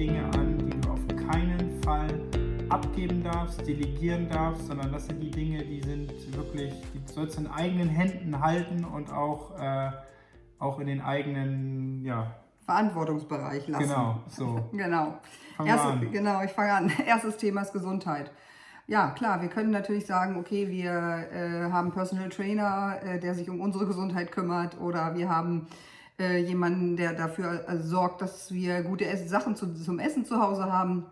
Dinge an, die du auf keinen Fall abgeben darfst, delegieren darfst, sondern das sind die Dinge, die sind wirklich, die sollst du in eigenen Händen halten und auch, äh, auch in den eigenen, ja. Verantwortungsbereich lassen. Genau, so. genau. Erste, genau, ich fange an. Erstes Thema ist Gesundheit. Ja, klar, wir können natürlich sagen, okay, wir äh, haben Personal Trainer, äh, der sich um unsere Gesundheit kümmert oder wir haben äh, jemanden, der dafür äh, sorgt, dass wir gute Sachen zu, zum Essen zu Hause haben.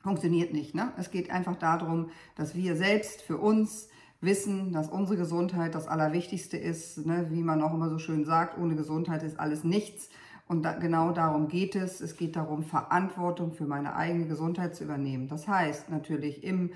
Funktioniert nicht. Ne? Es geht einfach darum, dass wir selbst für uns wissen, dass unsere Gesundheit das Allerwichtigste ist. Ne? Wie man auch immer so schön sagt, ohne Gesundheit ist alles nichts. Und da, genau darum geht es. Es geht darum, Verantwortung für meine eigene Gesundheit zu übernehmen. Das heißt natürlich im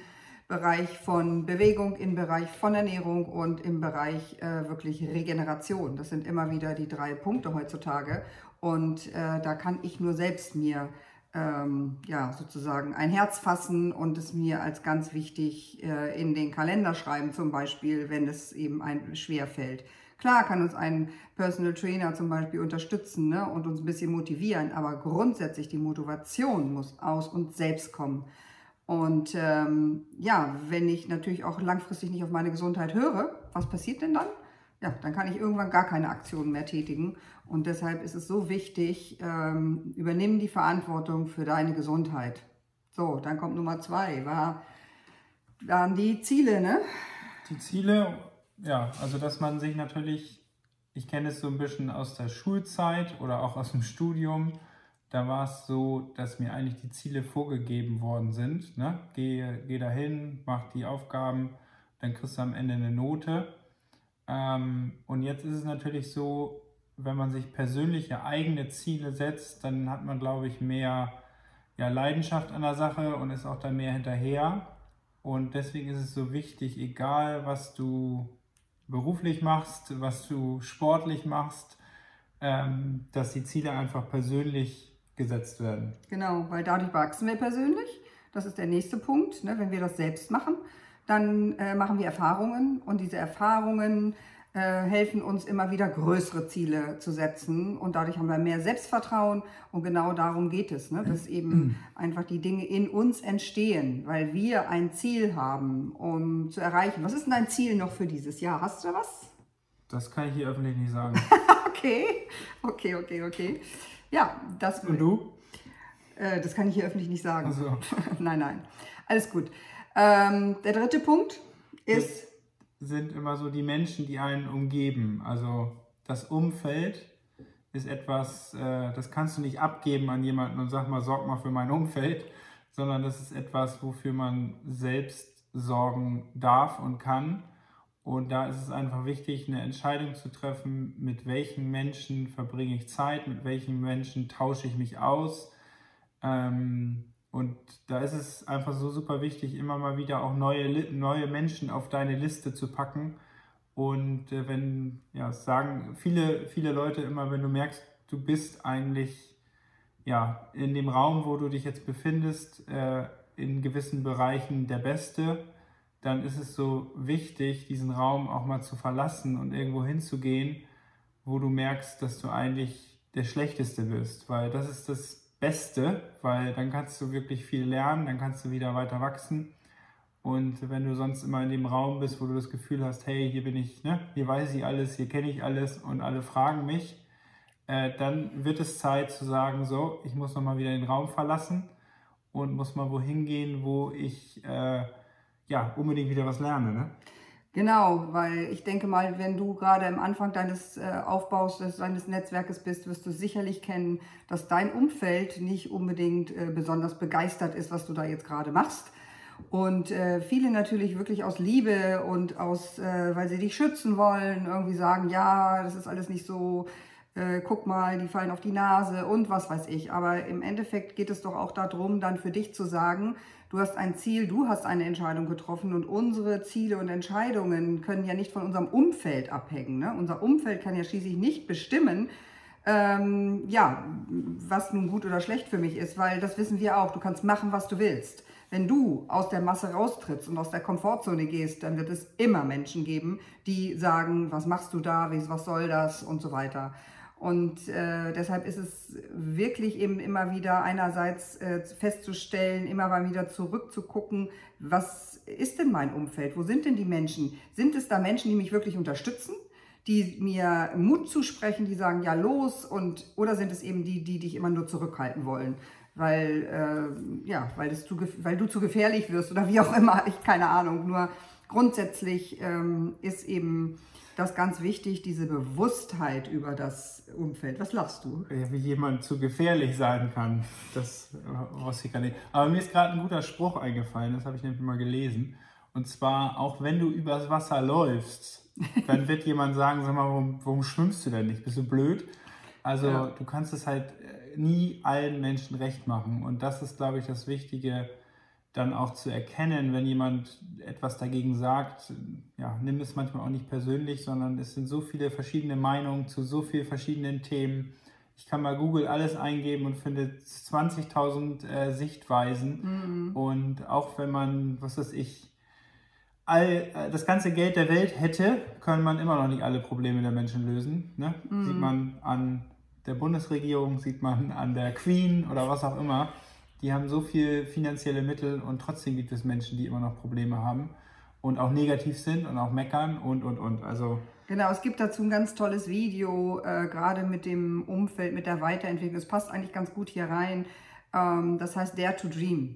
Bereich von Bewegung, im Bereich von Ernährung und im Bereich äh, wirklich Regeneration. Das sind immer wieder die drei Punkte heutzutage. Und äh, da kann ich nur selbst mir ähm, ja, sozusagen ein Herz fassen und es mir als ganz wichtig äh, in den Kalender schreiben, zum Beispiel, wenn es eben ein schwer fällt. Klar kann uns ein Personal Trainer zum Beispiel unterstützen ne, und uns ein bisschen motivieren, aber grundsätzlich die Motivation muss aus uns selbst kommen. Und ähm, ja, wenn ich natürlich auch langfristig nicht auf meine Gesundheit höre, was passiert denn dann? Ja, dann kann ich irgendwann gar keine Aktionen mehr tätigen. Und deshalb ist es so wichtig, ähm, übernimm die Verantwortung für deine Gesundheit. So, dann kommt Nummer zwei, war, waren die Ziele, ne? Die Ziele, ja, also dass man sich natürlich, ich kenne es so ein bisschen aus der Schulzeit oder auch aus dem Studium, da war es so, dass mir eigentlich die Ziele vorgegeben worden sind. Ne? Geh, geh dahin, mach die Aufgaben, dann kriegst du am Ende eine Note. Ähm, und jetzt ist es natürlich so, wenn man sich persönliche eigene Ziele setzt, dann hat man, glaube ich, mehr ja, Leidenschaft an der Sache und ist auch da mehr hinterher. Und deswegen ist es so wichtig, egal was du beruflich machst, was du sportlich machst, ähm, dass die Ziele einfach persönlich gesetzt werden. Genau, weil dadurch wachsen wir persönlich. Das ist der nächste Punkt. Ne? Wenn wir das selbst machen, dann äh, machen wir Erfahrungen und diese Erfahrungen äh, helfen uns immer wieder größere Ziele zu setzen und dadurch haben wir mehr Selbstvertrauen und genau darum geht es, ne? dass eben einfach die Dinge in uns entstehen, weil wir ein Ziel haben, um zu erreichen. Was ist denn dein Ziel noch für dieses Jahr? Hast du was? Das kann ich hier öffentlich nicht sagen. okay, okay, okay, okay. Ja, das. Und du? Äh, das kann ich hier öffentlich nicht sagen. Ach so. nein, nein. Alles gut. Ähm, der dritte Punkt ist. Das sind immer so die Menschen, die einen umgeben. Also das Umfeld ist etwas, äh, das kannst du nicht abgeben an jemanden und sag mal, sorg mal für mein Umfeld, sondern das ist etwas, wofür man selbst sorgen darf und kann. Und da ist es einfach wichtig, eine Entscheidung zu treffen, mit welchen Menschen verbringe ich Zeit, mit welchen Menschen tausche ich mich aus. Ähm, und da ist es einfach so super wichtig, immer mal wieder auch neue, neue Menschen auf deine Liste zu packen. Und äh, wenn, ja, sagen viele, viele Leute immer, wenn du merkst, du bist eigentlich ja, in dem Raum, wo du dich jetzt befindest, äh, in gewissen Bereichen der Beste, dann ist es so wichtig, diesen Raum auch mal zu verlassen und irgendwo hinzugehen, wo du merkst, dass du eigentlich der Schlechteste bist, weil das ist das Beste, weil dann kannst du wirklich viel lernen, dann kannst du wieder weiter wachsen. Und wenn du sonst immer in dem Raum bist, wo du das Gefühl hast, hey, hier bin ich, ne, hier weiß ich alles, hier kenne ich alles und alle fragen mich, äh, dann wird es Zeit zu sagen, so, ich muss nochmal wieder den Raum verlassen und muss mal wohin gehen, wo ich äh, ja, unbedingt wieder was lerne, ne? Genau, weil ich denke mal, wenn du gerade am Anfang deines äh, Aufbaus deines Netzwerkes bist, wirst du sicherlich kennen, dass dein Umfeld nicht unbedingt äh, besonders begeistert ist, was du da jetzt gerade machst. Und äh, viele natürlich wirklich aus Liebe und aus, äh, weil sie dich schützen wollen, irgendwie sagen, ja, das ist alles nicht so, äh, guck mal, die fallen auf die Nase und was weiß ich. Aber im Endeffekt geht es doch auch darum, dann für dich zu sagen, du hast ein Ziel, du hast eine Entscheidung getroffen und unsere Ziele und Entscheidungen können ja nicht von unserem Umfeld abhängen. Ne? Unser Umfeld kann ja schließlich nicht bestimmen, ähm, ja, was nun gut oder schlecht für mich ist, weil das wissen wir auch, du kannst machen, was du willst. Wenn du aus der Masse raustrittst und aus der Komfortzone gehst, dann wird es immer Menschen geben, die sagen, was machst du da, was soll das und so weiter. Und äh, deshalb ist es wirklich eben immer wieder einerseits äh, festzustellen, immer mal wieder zurückzugucken, was ist denn mein Umfeld? Wo sind denn die Menschen? Sind es da Menschen, die mich wirklich unterstützen? die mir Mut zusprechen, die sagen, ja los, und oder sind es eben die, die dich immer nur zurückhalten wollen, weil, äh, ja, weil, das zu, weil du zu gefährlich wirst oder wie auch immer, ich keine Ahnung. Nur grundsätzlich ähm, ist eben das ganz wichtig, diese Bewusstheit über das Umfeld. Was lachst du? Ja, wie jemand zu gefährlich sein kann, das äh, wusste ich gar nicht. Aber mir ist gerade ein guter Spruch eingefallen, das habe ich nämlich mal gelesen. Und zwar, auch wenn du übers Wasser läufst, dann wird jemand sagen, sag mal, warum, warum schwimmst du denn nicht? Bist du blöd? Also ja. du kannst es halt äh, nie allen Menschen recht machen. Und das ist, glaube ich, das Wichtige, dann auch zu erkennen, wenn jemand etwas dagegen sagt, ja, nimm es manchmal auch nicht persönlich, sondern es sind so viele verschiedene Meinungen zu so vielen verschiedenen Themen. Ich kann mal Google alles eingeben und finde 20.000 äh, Sichtweisen. Mhm. Und auch wenn man, was weiß ich, all, äh, das ganze Geld der Welt hätte, kann man immer noch nicht alle Probleme der Menschen lösen. Ne? Mhm. Sieht man an der Bundesregierung, sieht man an der Queen oder was auch immer die haben so viel finanzielle Mittel und trotzdem gibt es Menschen, die immer noch Probleme haben und auch negativ sind und auch meckern und und und. Also Genau, es gibt dazu ein ganz tolles Video, äh, gerade mit dem Umfeld, mit der Weiterentwicklung. Es passt eigentlich ganz gut hier rein. Ähm, das heißt Dare to Dream.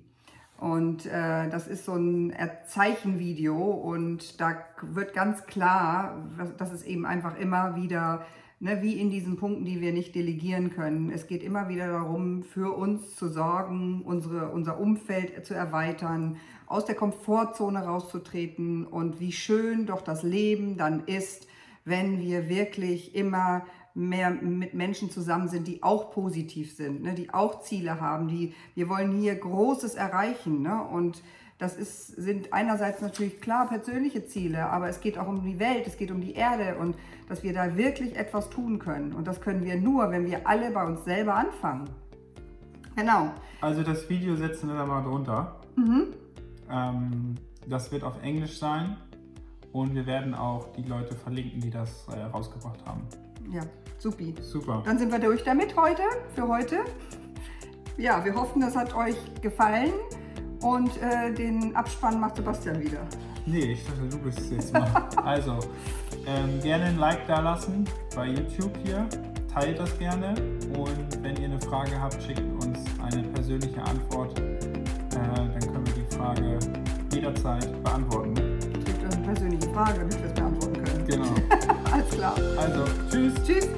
Und äh, das ist so ein Zeichenvideo und da wird ganz klar, dass es eben einfach immer wieder ne, wie in diesen Punkten, die wir nicht delegieren können. Es geht immer wieder darum, für uns zu sorgen, unsere, unser Umfeld zu erweitern, aus der Komfortzone rauszutreten und wie schön doch das Leben dann ist, wenn wir wirklich immer mehr mit Menschen zusammen sind, die auch positiv sind, ne, die auch Ziele haben, die wir wollen hier Großes erreichen. Ne, und das ist, sind einerseits natürlich klar persönliche Ziele, aber es geht auch um die Welt, es geht um die Erde und dass wir da wirklich etwas tun können. Und das können wir nur, wenn wir alle bei uns selber anfangen. Genau. Also das Video setzen wir da mal drunter. Mhm. Ähm, das wird auf Englisch sein und wir werden auch die Leute verlinken, die das äh, rausgebracht haben. Ja, supi. Super. Dann sind wir durch damit heute, für heute. Ja, wir hoffen, das hat euch gefallen. Und äh, den Abspann macht Sebastian wieder. Nee, ich dachte, du bist es jetzt mal. also, ähm, gerne ein Like da lassen bei YouTube hier. Teilt das gerne. Und wenn ihr eine Frage habt, schickt uns eine persönliche Antwort. Äh, dann können wir die Frage jederzeit beantworten. Schickt uns eine persönliche Frage, damit wir es beantworten können. Genau. Alles klar. Also, tschüss. Tschüss.